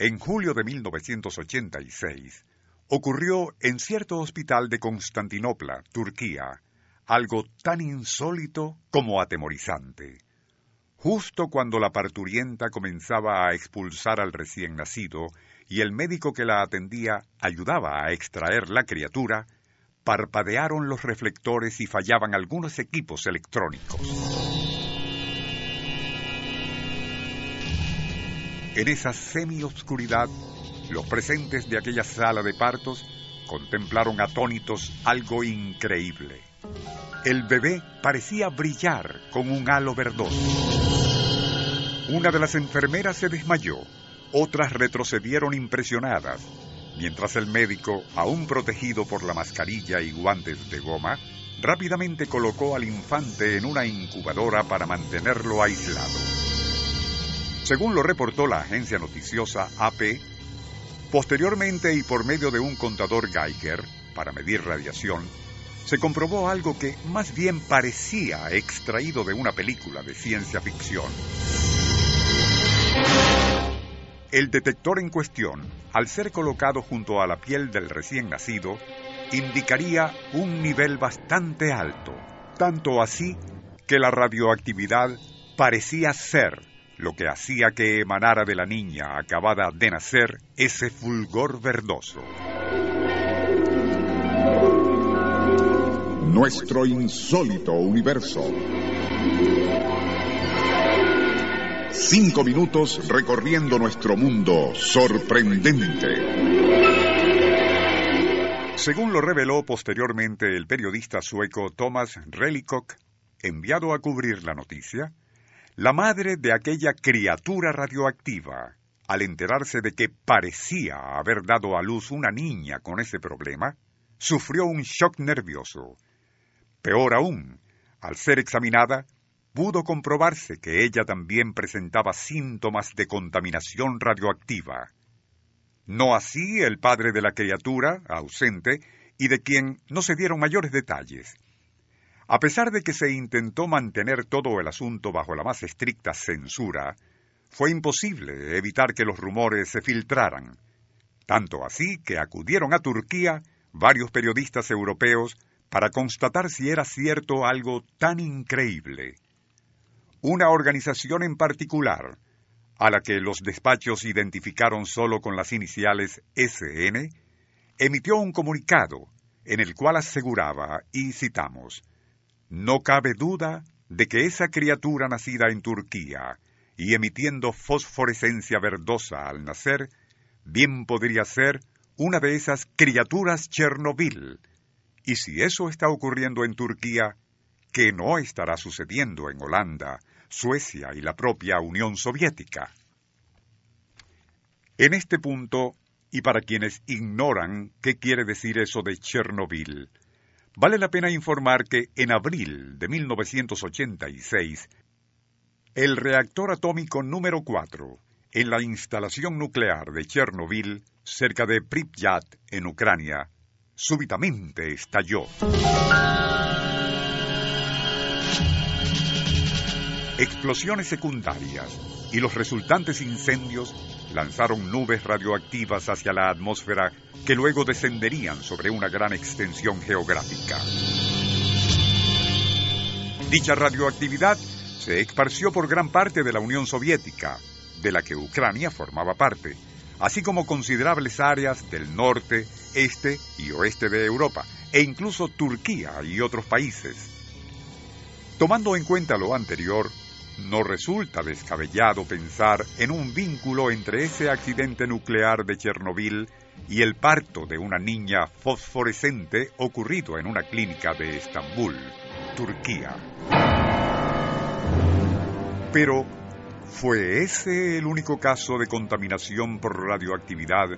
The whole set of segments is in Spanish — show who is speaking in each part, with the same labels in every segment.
Speaker 1: en julio de 1986, ocurrió en cierto hospital de Constantinopla, Turquía, algo tan insólito como atemorizante. Justo cuando la parturienta comenzaba a expulsar al recién nacido y el médico que la atendía ayudaba a extraer la criatura, parpadearon los reflectores y fallaban algunos equipos electrónicos. En esa semi-obscuridad, los presentes de aquella sala de partos contemplaron atónitos algo increíble. El bebé parecía brillar con un halo verdoso. Una de las enfermeras se desmayó, otras retrocedieron impresionadas, mientras el médico, aún protegido por la mascarilla y guantes de goma, rápidamente colocó al infante en una incubadora para mantenerlo aislado. Según lo reportó la agencia noticiosa AP, posteriormente y por medio de un contador Geiger para medir radiación, se comprobó algo que más bien parecía extraído de una película de ciencia ficción. El detector en cuestión, al ser colocado junto a la piel del recién nacido, indicaría un nivel bastante alto, tanto así que la radioactividad parecía ser lo que hacía que emanara de la niña acabada de nacer ese fulgor verdoso.
Speaker 2: Nuestro insólito universo. Cinco minutos recorriendo nuestro mundo sorprendente.
Speaker 1: Según lo reveló posteriormente el periodista sueco Thomas Relikok, enviado a cubrir la noticia, la madre de aquella criatura radioactiva, al enterarse de que parecía haber dado a luz una niña con ese problema, sufrió un shock nervioso. Peor aún, al ser examinada, pudo comprobarse que ella también presentaba síntomas de contaminación radioactiva. No así el padre de la criatura, ausente, y de quien no se dieron mayores detalles. A pesar de que se intentó mantener todo el asunto bajo la más estricta censura, fue imposible evitar que los rumores se filtraran, tanto así que acudieron a Turquía varios periodistas europeos para constatar si era cierto algo tan increíble. Una organización en particular, a la que los despachos identificaron solo con las iniciales SN, emitió un comunicado en el cual aseguraba, y citamos, no cabe duda de que esa criatura nacida en Turquía y emitiendo fosforescencia verdosa al nacer, bien podría ser una de esas criaturas Chernobyl. Y si eso está ocurriendo en Turquía, ¿qué no estará sucediendo en Holanda, Suecia y la propia Unión Soviética? En este punto, y para quienes ignoran qué quiere decir eso de Chernobyl, Vale la pena informar que en abril de 1986, el reactor atómico número 4 en la instalación nuclear de Chernobyl, cerca de Pripyat, en Ucrania, súbitamente estalló. Explosiones secundarias y los resultantes incendios lanzaron nubes radioactivas hacia la atmósfera que luego descenderían sobre una gran extensión geográfica. Dicha radioactividad se esparció por gran parte de la Unión Soviética, de la que Ucrania formaba parte, así como considerables áreas del norte, este y oeste de Europa, e incluso Turquía y otros países. Tomando en cuenta lo anterior, no resulta descabellado pensar en un vínculo entre ese accidente nuclear de Chernobyl y el parto de una niña fosforescente ocurrido en una clínica de Estambul, Turquía. Pero, ¿fue ese el único caso de contaminación por radioactividad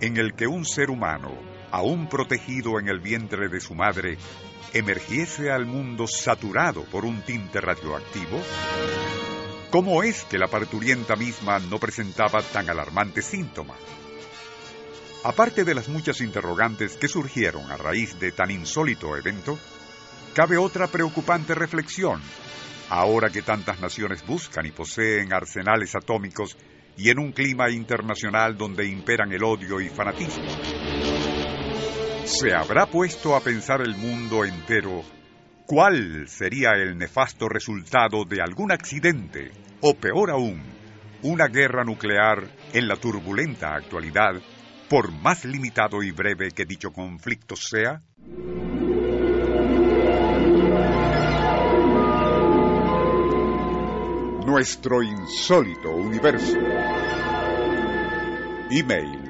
Speaker 1: en el que un ser humano, aún protegido en el vientre de su madre, emergiese al mundo saturado por un tinte radioactivo? ¿Cómo es que la parturienta misma no presentaba tan alarmante síntoma? Aparte de las muchas interrogantes que surgieron a raíz de tan insólito evento, cabe otra preocupante reflexión, ahora que tantas naciones buscan y poseen arsenales atómicos y en un clima internacional donde imperan el odio y fanatismo. ¿Se habrá puesto a pensar el mundo entero cuál sería el nefasto resultado de algún accidente, o peor aún, una guerra nuclear en la turbulenta actualidad, por más limitado y breve que dicho conflicto sea?
Speaker 2: Nuestro insólito universo. Email